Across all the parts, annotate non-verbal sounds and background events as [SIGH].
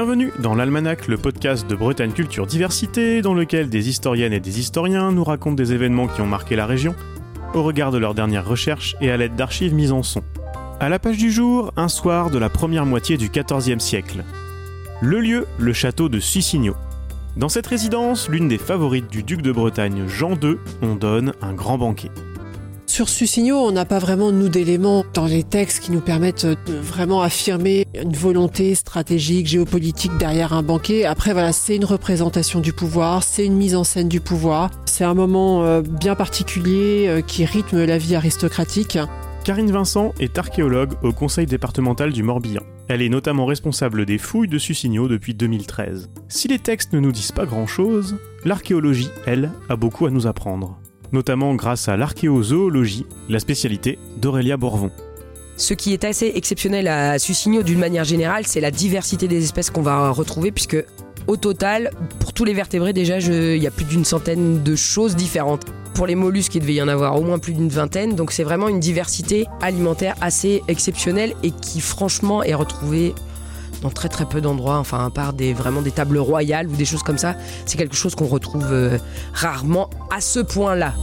Bienvenue dans l'Almanach, le podcast de Bretagne Culture Diversité, dans lequel des historiennes et des historiens nous racontent des événements qui ont marqué la région, au regard de leurs dernières recherches et à l'aide d'archives mises en son. À la page du jour, un soir de la première moitié du XIVe siècle. Le lieu, le château de Sucigno. Dans cette résidence, l'une des favorites du duc de Bretagne Jean II, on donne un grand banquet. Sur Sucigno, on n'a pas vraiment, nous, d'éléments dans les textes qui nous permettent de vraiment affirmer une volonté stratégique, géopolitique derrière un banquet. Après, voilà, c'est une représentation du pouvoir, c'est une mise en scène du pouvoir. C'est un moment euh, bien particulier euh, qui rythme la vie aristocratique. Karine Vincent est archéologue au conseil départemental du Morbihan. Elle est notamment responsable des fouilles de Sucigno depuis 2013. Si les textes ne nous disent pas grand-chose, l'archéologie, elle, a beaucoup à nous apprendre notamment grâce à l'archéozoologie, la spécialité d'Aurélia Borvon. Ce qui est assez exceptionnel à Sucigno d'une manière générale, c'est la diversité des espèces qu'on va retrouver, puisque au total, pour tous les vertébrés, déjà, il y a plus d'une centaine de choses différentes. Pour les mollusques, il devait y en avoir au moins plus d'une vingtaine, donc c'est vraiment une diversité alimentaire assez exceptionnelle et qui franchement est retrouvée dans très très peu d'endroits, enfin à part des, vraiment des tables royales ou des choses comme ça, c'est quelque chose qu'on retrouve euh, rarement à ce point-là.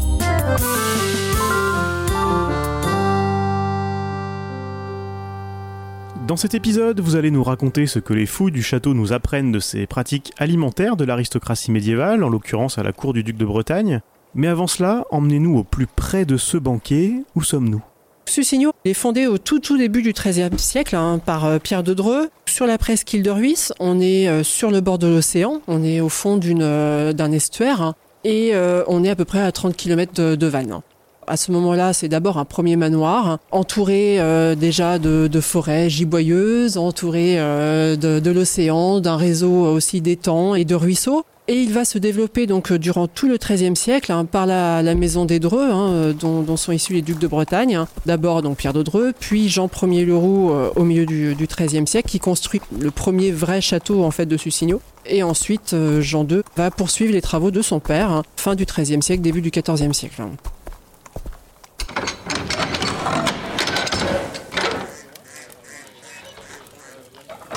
Dans cet épisode, vous allez nous raconter ce que les fouilles du château nous apprennent de ces pratiques alimentaires de l'aristocratie médiévale, en l'occurrence à la cour du duc de Bretagne. Mais avant cela, emmenez-nous au plus près de ce banquet. Où sommes-nous? Sucigno est fondé au tout tout début du XIIIe siècle hein, par euh, Pierre de Dreux. Sur la presqu'île de Ruisse, on est euh, sur le bord de l'océan, on est au fond euh, d'un estuaire hein, et on est à peu près à 30 km de, de Vannes. À ce moment-là, c'est d'abord un premier manoir, entouré déjà de, forêts giboyeuses, entouré de, de l'océan, d'un réseau aussi d'étangs et de ruisseaux. Et il va se développer donc euh, durant tout le XIIIe siècle hein, par la, maison des Dreux, hein, euh, dont, sont issus les ducs de Bretagne. D'abord donc Pierre de Dreux, puis Jean Ier Leroux euh, au milieu du, XIIIe siècle, qui construit le premier vrai château en fait de Sucigno. Et ensuite Jean II va poursuivre les travaux de son père, hein, fin du XIIIe siècle, début du XIVe siècle.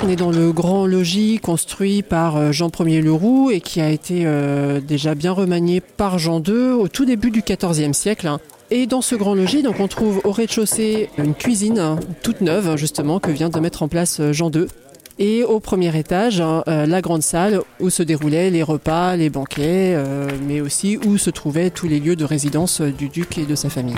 On est dans le grand logis construit par euh, Jean Ier Leroux et qui a été euh, déjà bien remanié par Jean II au tout début du XIVe siècle. Hein. Et dans ce grand logis, donc on trouve au rez-de-chaussée une cuisine hein, toute neuve justement que vient de mettre en place euh, Jean II. Et au premier étage, hein, la grande salle où se déroulaient les repas, les banquets, mais aussi où se trouvaient tous les lieux de résidence du duc et de sa famille.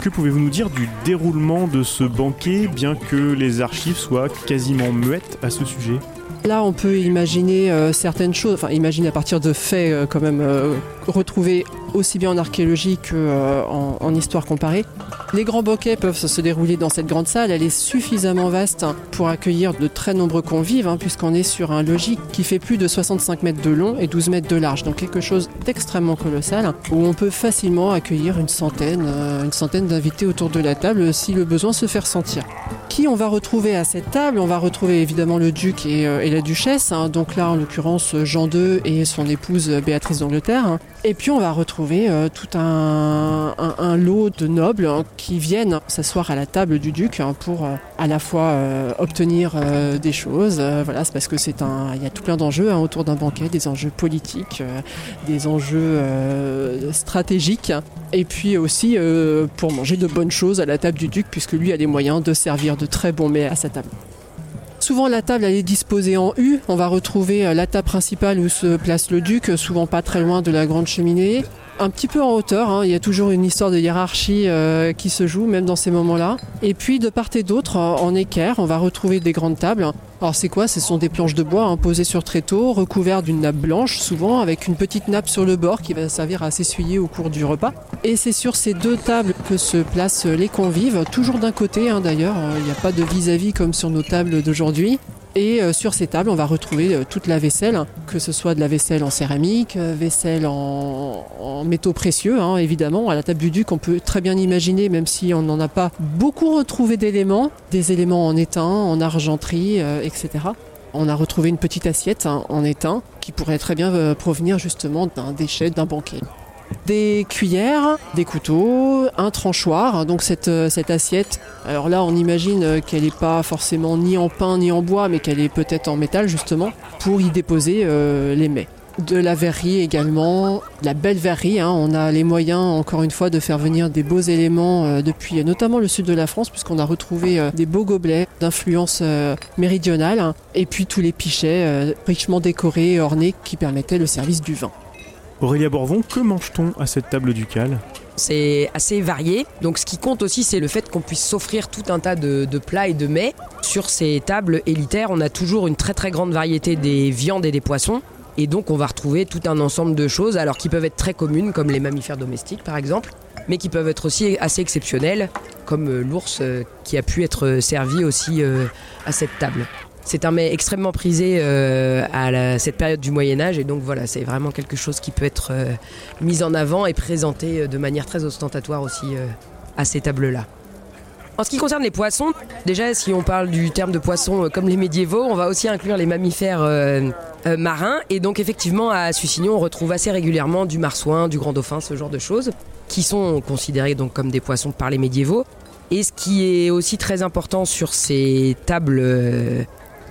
Que pouvez-vous nous dire du déroulement de ce banquet, bien que les archives soient quasiment muettes à ce sujet? Là, on peut imaginer euh, certaines choses, enfin imaginer à partir de faits euh, quand même euh, retrouvés aussi bien en archéologie qu'en en, histoire comparée. Les grands banquets peuvent se dérouler dans cette grande salle. Elle est suffisamment vaste pour accueillir de très nombreux convives, hein, puisqu'on est sur un logis qui fait plus de 65 mètres de long et 12 mètres de large. Donc quelque chose d'extrêmement colossal, où on peut facilement accueillir une centaine, une centaine d'invités autour de la table si le besoin se fait ressentir. Qui on va retrouver à cette table? On va retrouver évidemment le duc et, et la duchesse, hein. donc là en l'occurrence Jean II et son épouse Béatrice d'Angleterre. Hein. Et puis on va retrouver euh, tout un, lot de nobles hein, qui viennent s'asseoir à la table du duc pour euh, à la fois euh, obtenir des choses. voilà, c'est parce que c'est un, il y a tout plein d'enjeux autour d'un banquet, des enjeux politiques, des enjeux stratégiques, et puis aussi pour manger de bonnes choses à la table du duc, puisque lui a les moyens de servir de très bons mets à sa table. Souvent la table est disposée en U. On va retrouver euh, la table principale où se place le duc, souvent pas très loin de la grande cheminée. Un petit peu en hauteur, hein. il y a toujours une histoire de hiérarchie euh, qui se joue, même dans ces moments-là. Et puis de part et d'autre, en équerre, on va retrouver des grandes tables alors c'est quoi? Ce sont des planches de bois hein, posées sur tréteau, recouvertes d'une nappe blanche, souvent avec une petite nappe sur le bord qui va servir à s'essuyer au cours du repas. Et c'est sur ces deux tables que se placent les convives, toujours d'un côté hein, d'ailleurs, il n'y a pas de vis-à-vis comme sur nos tables d'aujourd'hui. Et euh, sur ces tables, on va retrouver euh, toute la vaisselle, que ce soit de la vaisselle en céramique, euh, vaisselle en, métaux précieux, hein, évidemment. À la table du duc, on peut très bien imaginer, même si on n'en a pas beaucoup retrouvé d'éléments, des éléments en étain, en argenterie, etc. On a retrouvé une petite assiette hein, en étain qui pourrait très bien provenir justement d'un déchet d'un banquet. Des cuillères, des couteaux, un tranchoir. Donc cette, euh, cette assiette, alors là on imagine euh, qu'elle n'est pas forcément ni en pain ni en bois, mais qu'elle est peut-être en métal justement, pour y déposer euh, les mets. De la verrerie également, la belle verrerie. Hein. On a les moyens, encore une fois, de faire venir des beaux éléments depuis notamment le sud de la France, puisqu'on a retrouvé des beaux gobelets d'influence méridionale, et puis tous les pichets richement décorés et ornés qui permettaient le service du vin. Aurélia Borvon, que mange-t-on à cette table ducale? C'est assez varié. Donc ce qui compte aussi, c'est le fait qu'on puisse s'offrir tout un tas de, plats et de mets. Sur ces tables élitaires, on a toujours une très très grande variété des viandes et des poissons. Et donc on va retrouver tout un ensemble de choses, alors qui peuvent être très communes, comme les mammifères domestiques par exemple, mais qui peuvent être aussi assez exceptionnelles, comme euh, l'ours euh, qui a pu être servi aussi euh, à cette table. C'est un mets extrêmement prisé euh, à cette période du Moyen Âge et donc voilà, c'est vraiment quelque chose qui peut être euh, mis en avant et présenté euh, de manière très ostentatoire aussi à ces tables-là. En ce qui concerne les poissons, déjà si on parle du terme de poisson comme les médiévaux, on va aussi inclure les mammifères marins. Et donc effectivement à Sussignon, on retrouve assez régulièrement du marsouin, du grand dauphin, ce genre de choses, qui sont considérés donc comme des poissons par les médiévaux. Et ce qui est aussi très important sur ces tables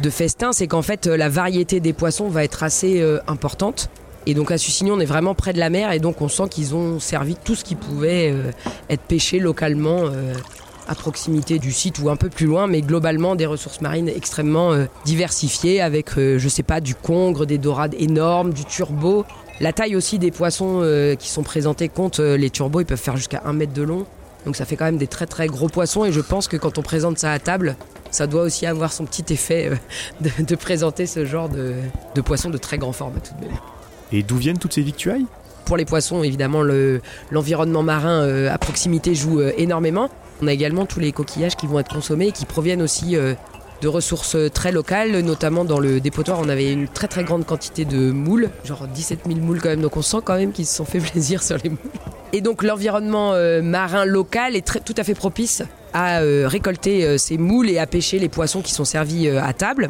de festin, c'est qu'en fait euh, la variété des poissons va être assez euh, importante. Et donc à Sussignon, on est vraiment près de la mer et donc on sent qu'ils ont servi tout ce qui pouvait euh, être pêché localement à proximité du site ou un peu plus loin, mais globalement des ressources marines extrêmement diversifiées avec, je sais pas, du congre, des dorades énormes, du turbo. La taille aussi des poissons qui sont présentés compte, les turbos ils peuvent faire jusqu'à un mètre de long. Donc ça fait quand même des très très gros poissons et je pense que quand on présente ça à table, ça doit aussi avoir son petit effet euh, [LAUGHS] de, présenter ce genre de, de poisson de très grand format tout de même. Et d'où viennent toutes ces victuailles? Pour les poissons, évidemment, l'environnement marin euh, à proximité joue euh, énormément. On a également tous les coquillages qui vont être consommés et qui proviennent aussi de ressources très locales, notamment dans le dépotoir, on avait une très très grande quantité de moules, genre 17 000 moules quand même, donc on sent quand même qu'ils se sont fait [LAUGHS] plaisir sur les moules. Et donc l'environnement euh, marin local est tout à fait propice à euh, récolter euh, ces moules et à pêcher les poissons qui sont servis à table.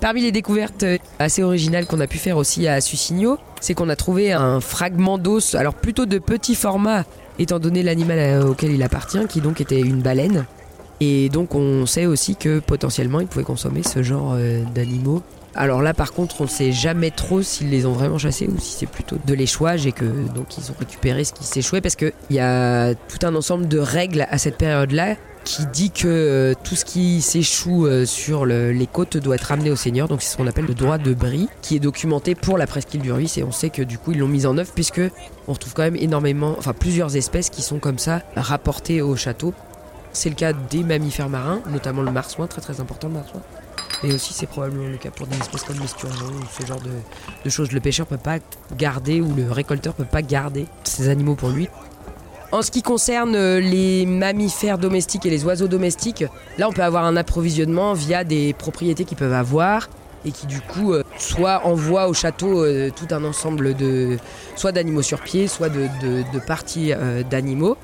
Parmi les découvertes assez originales qu'on a pu faire aussi à Sussigno, c'est qu'on a trouvé un fragment d'os, alors plutôt de petit format, étant donné l'animal auquel il appartient, qui donc était une baleine. Et donc on sait aussi que potentiellement ils pouvaient consommer ce genre d'animaux. Alors là par contre on ne sait jamais trop s'ils les ont vraiment chassés ou si c'est plutôt de l'échouage et que donc ils ont récupéré ce qui s'échouait parce qu'il y a tout un ensemble de règles à cette période-là qui dit que euh, tout ce qui s'échoue euh, sur les côtes doit être ramené au Seigneur. Donc c'est ce qu'on appelle le droit de bris, qui est documenté pour la presqu'île du Ruisse. Et on sait que du coup ils l'ont mis en œuvre puisque on retrouve quand même énormément, enfin plusieurs espèces qui sont comme ça rapportées au château. C'est le cas des mammifères marins, notamment le marsouin, très très important le marsouin. Mais aussi c'est probablement le cas pour des espèces comme l'esturgeon ou ce genre de, choses. Le pêcheur peut pas garder ou le récolteur peut pas garder ces animaux pour lui. En ce qui concerne euh, les mammifères domestiques et les oiseaux domestiques, là on peut avoir un approvisionnement via des propriétés qu'ils peuvent avoir et qui du coup euh, soit envoient au château euh, tout un ensemble de soit d'animaux sur pied, soit de, parties d'animaux.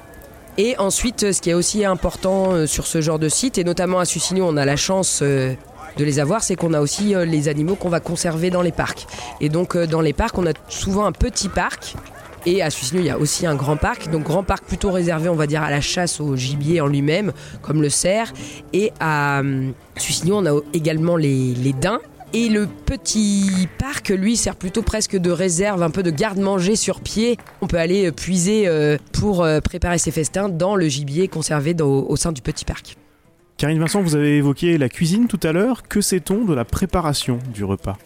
Et ensuite, ce qui est aussi important sur ce genre de site, et notamment à Sussigno, on a la chance de les avoir, c'est qu'on a aussi euh, les animaux qu'on va conserver dans les parcs. Et donc dans les parcs, on a souvent un petit parc. Et à Sussigno, il y a aussi un grand parc. Donc grand parc plutôt réservé, on va dire, à la chasse au gibier en lui-même, comme le cerf. Et à Sussigno, on a également les, les daims et le petit parc, lui, sert plutôt presque de réserve, un peu de garde-manger sur pied. On peut aller euh, puiser euh, pour euh, préparer ses festins dans le gibier conservé au sein du petit parc. Karine Vincent, vous avez évoqué la cuisine tout à l'heure. Que sait-on de la préparation du repas?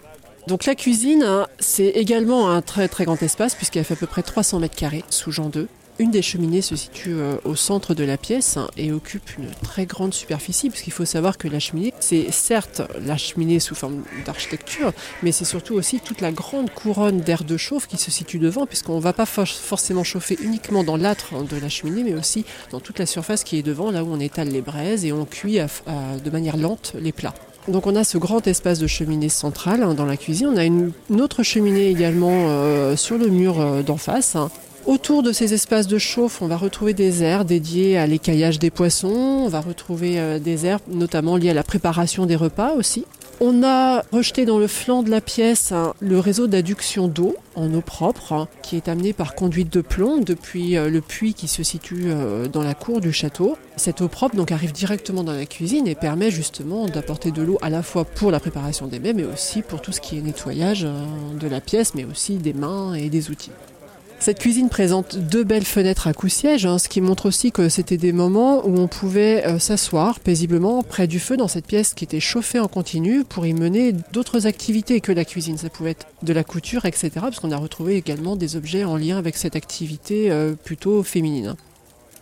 Donc la cuisine, hein, c'est également un très très grand espace puisqu'elle fait à peu près 300 mètres carrés sous Jean 2. Une des cheminées se situe euh, au centre de la pièce et occupe une très grande superficie, puisqu'il faut savoir que la cheminée, c'est certes la cheminée sous forme d'architecture, mais c'est surtout aussi toute la grande couronne d'air de chauffe qui se situe devant, puisqu'on ne va pas forcément chauffer uniquement dans l'âtre de la cheminée, mais aussi dans toute la surface qui est devant, là où on étale les braises et on cuit de manière lente les plats. Donc on a ce grand espace de cheminée centrale hein, dans la cuisine. On a une, autre cheminée également euh, sur le mur euh, d'en face. Hein, Autour de ces espaces de chauffe, on va retrouver des aires dédiées à l'écaillage des poissons, on va retrouver euh, des aires notamment liées à la préparation des repas aussi. On a rejeté dans le flanc de la pièce hein, le réseau d'adduction d'eau en eau propre hein, qui est amené par conduite de plomb depuis euh, le puits qui se situe euh, dans la cour du château. Cette eau propre donc arrive directement dans la cuisine et permet justement d'apporter de l'eau à la fois pour la préparation des mets mais aussi pour tout ce qui est nettoyage de la pièce mais aussi des mains et des outils. Cette cuisine présente deux belles fenêtres à coups-sièges, hein, ce qui montre aussi que c'était des moments où on pouvait euh, s'asseoir paisiblement près du feu dans cette pièce qui était chauffée en continu pour y mener d'autres activités que la cuisine. Ça pouvait être de la couture, etc. Parce qu'on a retrouvé également des objets en lien avec cette activité euh, plutôt féminine.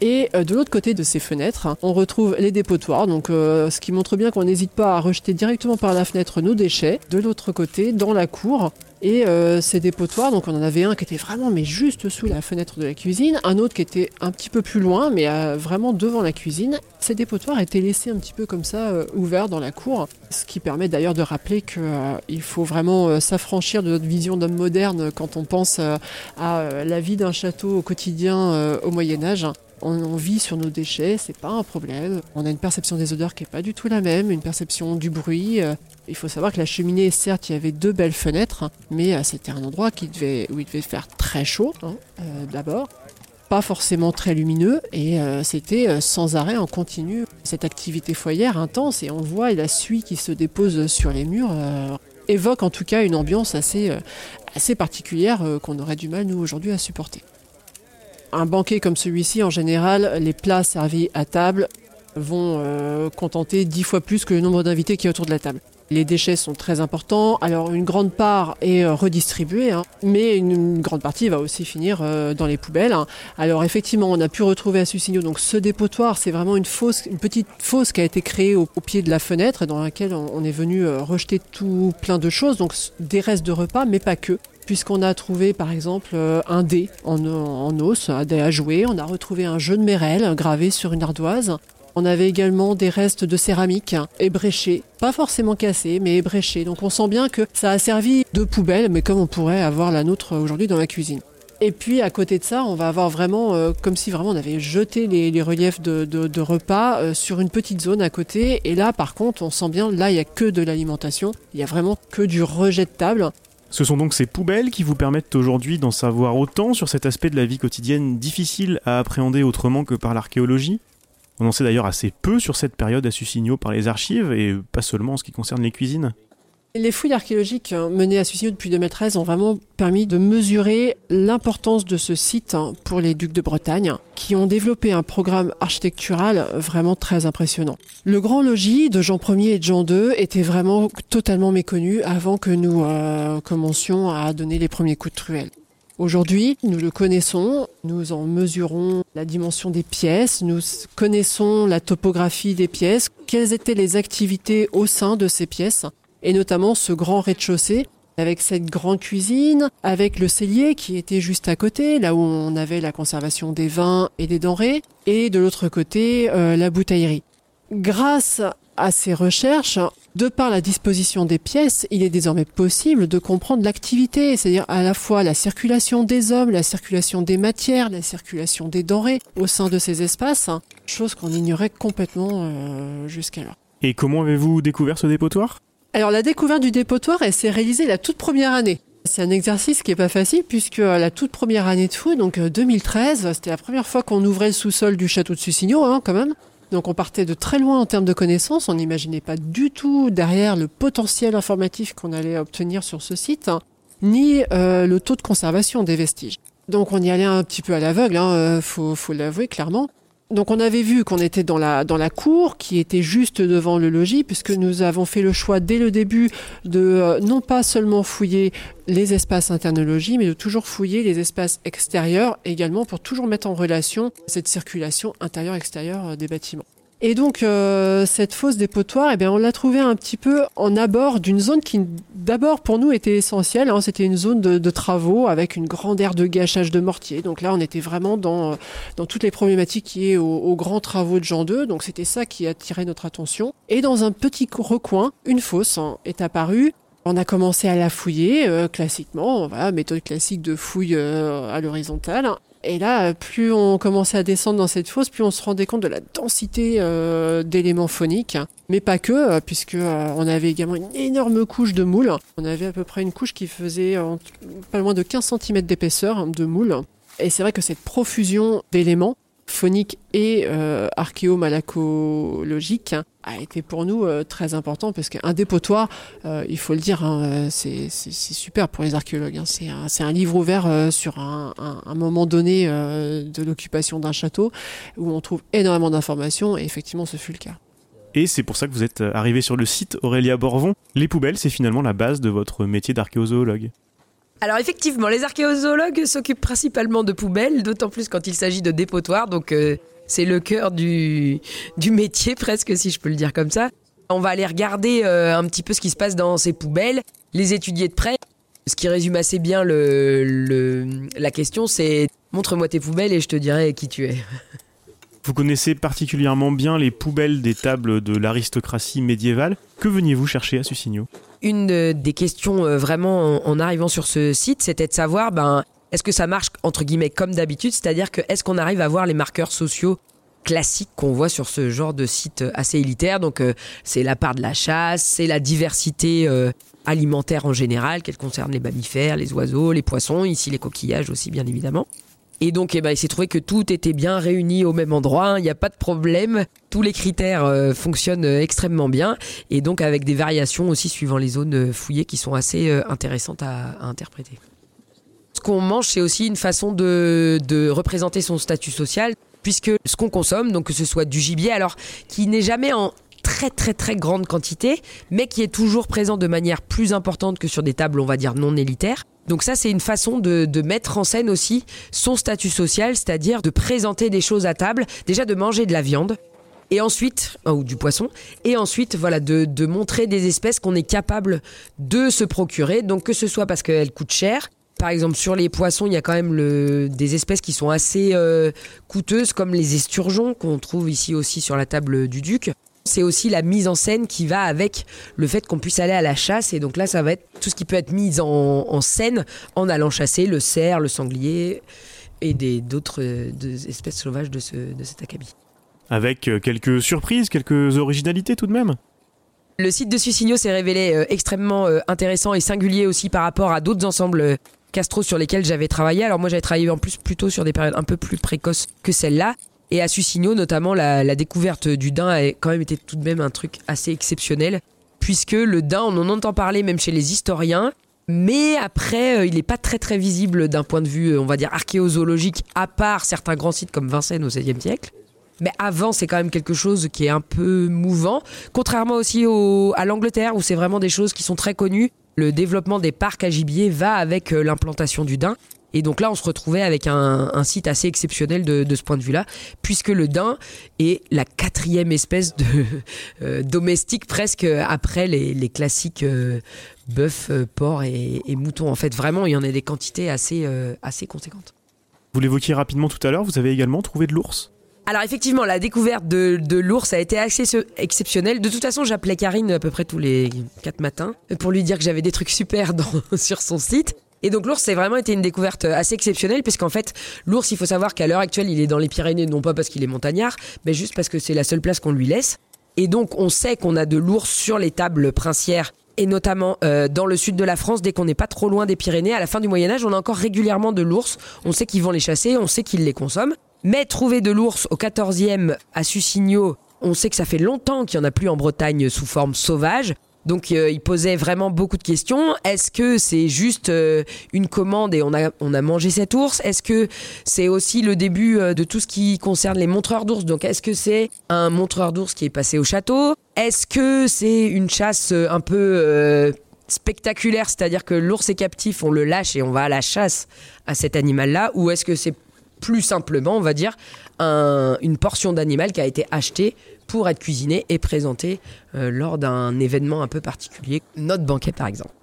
Et euh, de l'autre côté de ces fenêtres, on retrouve les dépotoirs, donc ce qui montre bien qu'on n'hésite pas à rejeter directement par la fenêtre nos déchets. De l'autre côté, dans la cour, et euh, ces dépotoirs, donc on en avait un qui était vraiment mais juste sous la fenêtre de la cuisine, un autre qui était un petit peu plus loin, mais euh, vraiment devant la cuisine. Ces dépotoirs étaient laissés un petit peu comme ça, euh, ouverts dans la cour, ce qui permet d'ailleurs de rappeler qu'il faut vraiment s'affranchir de notre vision d'homme moderne quand on pense à la vie d'un château au quotidien au Moyen Âge. On, vit sur nos déchets, c'est pas un problème. On a une perception des odeurs qui est pas du tout la même, une perception du bruit. Euh, il faut savoir que la cheminée, certes, il y avait deux belles fenêtres, mais euh, c'était un endroit qui devait, où il devait faire très chaud, hein, euh, d'abord. Pas forcément très lumineux, et c'était sans arrêt en continu. Cette activité foyère intense, et on voit la suie qui se dépose sur les murs évoque en tout cas une ambiance assez, assez particulière qu'on aurait du mal, nous, aujourd'hui, à supporter. Un banquet comme celui-ci, en général, les plats servis à table vont euh, contenter dix fois plus que le nombre d'invités qui est autour de la table. Les déchets sont très importants, alors une grande part est euh, redistribuée, hein, mais une, grande partie va aussi finir euh, dans les poubelles. Hein. Alors effectivement, on a pu retrouver à Sucigno donc ce dépotoir, c'est vraiment une fosse, une petite fosse qui a été créée au, pied de la fenêtre, dans laquelle on, est venu rejeter tout plein de choses, donc des restes de repas, mais pas que puisqu'on a trouvé par exemple euh, un dé en, os, un dé à jouer, on a retrouvé un jeu de mérelle gravé sur une ardoise. On avait également des restes de céramique ébréchés, pas forcément cassés, mais ébréchés. Donc on sent bien que ça a servi de poubelle, mais comme on pourrait avoir la nôtre aujourd'hui dans la cuisine. Et puis à côté de ça, on va avoir vraiment euh, comme si vraiment on avait jeté les, reliefs de, repas euh, sur une petite zone à côté. Et là, par contre, on sent bien, là, il y a que de l'alimentation. Il y a vraiment que du rejet de table. Ce sont donc ces poubelles qui vous permettent aujourd'hui d'en savoir autant sur cet aspect de la vie quotidienne difficile à appréhender autrement que par l'archéologie. On en sait d'ailleurs assez peu sur cette période à Sucigno par les archives, et pas seulement en ce qui concerne les cuisines. Les fouilles archéologiques hein, menées à Sucigno depuis 2013 ont vraiment permis de mesurer l'importance de ce site hein, pour les ducs de Bretagne, qui ont développé un programme architectural vraiment très impressionnant. Le grand logis de Jean Ier et de Jean II était vraiment totalement méconnu avant que nous euh, commencions à donner les premiers coups de truelle. Aujourd'hui, nous le connaissons, nous en mesurons la dimension des pièces, nous connaissons la topographie des pièces, quelles étaient les activités au sein de ces pièces et notamment ce grand rez-de-chaussée avec cette grande cuisine, avec le cellier qui était juste à côté, là où on avait la conservation des vins et des denrées, et de l'autre côté, euh, la bouteillerie. Grâce à ces recherches, de par la disposition des pièces, il est désormais possible de comprendre l'activité, c'est-à-dire à la fois la circulation des hommes, la circulation des matières, la circulation des denrées au sein de ces espaces, chose qu'on ignorait complètement euh, jusqu'alors. Et comment avez-vous découvert ce dépotoir? Alors la découverte du dépotoir, elle s'est réalisée la toute première année. C'est un exercice qui est pas facile puisque euh, la toute première année de fou, donc 2013, euh, c'était la première fois qu'on ouvrait le sous-sol du château de Sucigno, hein, quand même. Donc on partait de très loin en termes de connaissances, on n'imaginait pas du tout derrière le potentiel informatif qu'on allait obtenir sur ce site, hein, ni euh, le taux de conservation des vestiges. Donc on y allait un petit peu à l'aveugle, hein, faut, faut l'avouer clairement. Donc on avait vu qu'on était dans la dans la cour qui était juste devant le logis puisque nous avons fait le choix dès le début de euh, non pas seulement fouiller les espaces internes logis mais de toujours fouiller les espaces extérieurs également pour toujours mettre en relation cette circulation intérieure-extérieure euh, des bâtiments. Et donc euh, cette fosse dépotoir, eh bien, on l'a trouvée un petit peu en abord d'une zone qui d'abord pour nous était essentielle. Hein. C'était une zone de, travaux avec une grande aire de gâchage de mortier. Donc là, on était vraiment dans, dans toutes les problématiques qui est aux, grands travaux de Jean II. Donc c'était ça qui attirait notre attention. Et dans un petit recoin, une fosse hein, est apparue on a commencé à la fouiller euh, classiquement, voilà, méthode classique de fouille euh, à l'horizontale. Et là, plus on commençait à descendre dans cette fosse, plus on se rendait compte de la densité euh, d'éléments phoniques. mais pas que, puisque on avait également une énorme couche de moules. On avait à peu près une couche qui faisait pas loin de 15 cm d'épaisseur de moules. Et c'est vrai que cette profusion d'éléments phoniques et euh, archéo-malacologiques a été pour nous euh, très important parce qu'un dépotoir, euh, il faut le dire, hein, c'est super pour les archéologues. Hein. c'est un, livre ouvert euh, sur un, un, un, moment donné de l'occupation d'un château où on trouve énormément d'informations et effectivement ce fut le cas. Et c'est pour ça que vous êtes arrivé sur le site Aurélia Borvon. Les poubelles, c'est finalement la base de votre métier d'archéozoologue. Alors effectivement, les archéozoologues s'occupent principalement de poubelles, d'autant plus quand il s'agit de dépotoirs, donc euh, c'est le cœur du, du métier presque, si je peux le dire comme ça. On va aller regarder euh, un petit peu ce qui se passe dans ces poubelles, les étudier de près. Ce qui résume assez bien le, le la question, c'est montre-moi tes poubelles et je te dirai qui tu es. [LAUGHS] Vous connaissez particulièrement bien les poubelles des tables de l'aristocratie médiévale. Que veniez-vous chercher à Susigno Une des questions euh, vraiment en arrivant sur ce site, c'était de savoir ben, est-ce que ça marche entre guillemets comme d'habitude, c'est-à-dire que est-ce qu'on arrive à voir les marqueurs sociaux classiques qu'on voit sur ce genre de site assez élitaire? Donc euh, c'est la part de la chasse, c'est la diversité euh, alimentaire en général, qu'elle concerne les mammifères, les oiseaux, les poissons, ici les coquillages aussi bien évidemment. Et donc, eh ben, il s'est trouvé que tout était bien réuni au même endroit. Hein. Il n'y a pas de problème. Tous les critères euh, fonctionnent euh, extrêmement bien. Et donc, avec des variations aussi suivant les zones euh, fouillées qui sont assez intéressantes à, interpréter. Ce qu'on mange, c'est aussi une façon de, de représenter son statut social, puisque ce qu'on consomme, donc que ce soit du gibier, alors qui n'est jamais en très très très grande quantité, mais qui est toujours présent de manière plus importante que sur des tables, on va dire, non élitaires. Donc ça, c'est une façon de, mettre en scène aussi son statut social, c'est-à-dire de présenter des choses à table, déjà de manger de la viande, et ensuite, euh, ou du poisson, et ensuite, voilà, de, montrer des espèces qu'on est capable de se procurer, donc que ce soit parce qu'elles coûtent cher, par exemple, sur les poissons, il y a quand même des espèces qui sont assez euh, coûteuses, comme les esturgeons, qu'on trouve ici aussi sur la table du duc c'est aussi la mise en scène qui va avec le fait qu'on puisse aller à la chasse. Et donc là, ça va être tout ce qui peut être mis en, scène en allant chasser le cerf, le sanglier et d'autres espèces sauvages de, de cet acabit. Avec euh, quelques surprises, quelques originalités tout de même? Le site de Susigno s'est révélé euh, extrêmement euh, intéressant et singulier aussi par rapport à d'autres ensembles Castro sur lesquels j'avais travaillé. Alors moi j'avais travaillé en plus plutôt sur des périodes un peu plus précoces que celle-là. Et à Susigno, notamment, la, découverte du daim a quand même été tout de même un truc assez exceptionnel, puisque le daim, on en entend parler même chez les historiens, mais après, euh, il n'est pas très très visible d'un point de vue, euh, on va dire, archéozoologique, à part certains grands sites comme Vincennes au XVIe siècle. Mais avant, c'est quand même quelque chose qui est un peu mouvant, contrairement aussi à l'Angleterre, où c'est vraiment des choses qui sont très connues. Le développement des parcs à gibier va avec euh, l'implantation du daim. Et donc là, on se retrouvait avec un, site assez exceptionnel de, ce point de vue-là, puisque le daim est la quatrième espèce de [LAUGHS] euh, domestique presque après les, classiques euh, bœuf, euh, porc et, mouton. En fait, vraiment, il y en a des quantités assez, assez conséquentes. Vous l'évoquiez rapidement tout à l'heure, vous avez également trouvé de l'ours? Alors effectivement, la découverte de, de l'ours a été assez exceptionnelle. De toute façon, j'appelais Karine à peu près tous les quatre matins pour lui dire que j'avais des trucs super [LAUGHS] sur son site. Et donc l'ours, c'est vraiment été une découverte assez exceptionnelle, puisqu'en fait, l'ours, il faut savoir qu'à l'heure actuelle, il est dans les Pyrénées, non pas parce qu'il est montagnard, mais juste parce que c'est la seule place qu'on lui laisse. Et donc on sait qu'on a de l'ours sur les tables princières et notamment euh, dans le sud de la France, dès qu'on n'est pas trop loin des Pyrénées, à la fin du Moyen Âge, on a encore régulièrement de l'ours. On sait qu'ils vont les chasser, on sait qu'ils les consomment. Mais trouver de l'ours au 14e à Susigno, on sait que ça fait longtemps qu'il n'y en a plus en Bretagne sous forme sauvage. Donc euh, il posait vraiment beaucoup de questions. Est-ce que c'est juste euh, une commande et on a, mangé cet ours? Est-ce que c'est aussi le début euh, de tout ce qui concerne les montreurs d'ours? Donc est-ce que c'est un montreur d'ours qui est passé au château? Est-ce que c'est une chasse un peu spectaculaire, c'est-à-dire que l'ours est captif, on le lâche et on va à la chasse à cet animal-là? Ou est-ce que c'est plus simplement, on va dire, une portion d'animal qui a été achetée pour être cuisiné et présenté euh, lors d'un événement un peu particulier, notre banquet par exemple.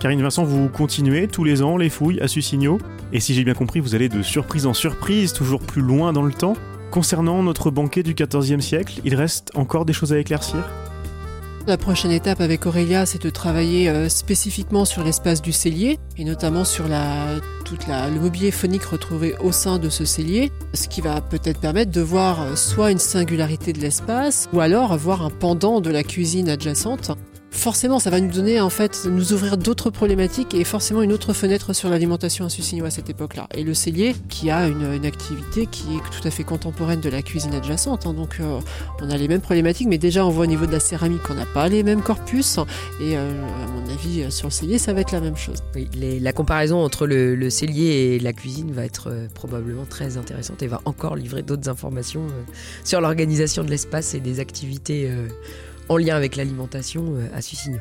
Karine Vincent, vous continuez tous les ans les fouilles à Susigno, et si j'ai bien compris, vous allez de surprise en surprise, toujours plus loin dans le temps. Concernant notre banquet du XIVe siècle, il reste encore des choses à éclaircir? La prochaine étape avec Aurélia, c'est de travailler euh, spécifiquement sur l'espace du cellier et notamment sur toute la, le mobilier phonique retrouvé au sein de ce cellier, ce qui va peut-être permettre de voir euh, soit une singularité de l'espace ou alors voir un pendant de la cuisine adjacente forcément, ça va nous donner, en fait, nous ouvrir d'autres problématiques et forcément une autre fenêtre sur l'alimentation à à cette époque-là. Et le cellier, qui a une, activité qui est tout à fait contemporaine de la cuisine adjacente. Hein. donc, euh, on a les mêmes problématiques, mais déjà, on voit au niveau de la céramique qu'on n'a pas les mêmes corpus. Et euh, à mon avis, sur le cellier, ça va être la même chose. Oui, la comparaison entre le, cellier et la cuisine va être euh, probablement très intéressante et va encore livrer d'autres informations sur l'organisation de l'espace et des activités en lien avec l'alimentation euh, à Sussigno.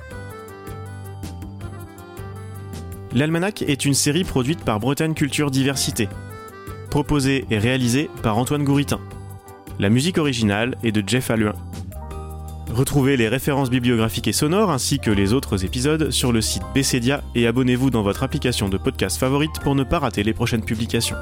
L'Almanach est une série produite par Bretagne Culture Diversité, proposée et réalisée par Antoine Gouritin. La musique originale est de Jeff Alluin. Retrouvez les références bibliographiques et sonores ainsi que les autres épisodes sur le site Bessedia et abonnez-vous dans votre application de podcast favorite pour ne pas rater les prochaines publications.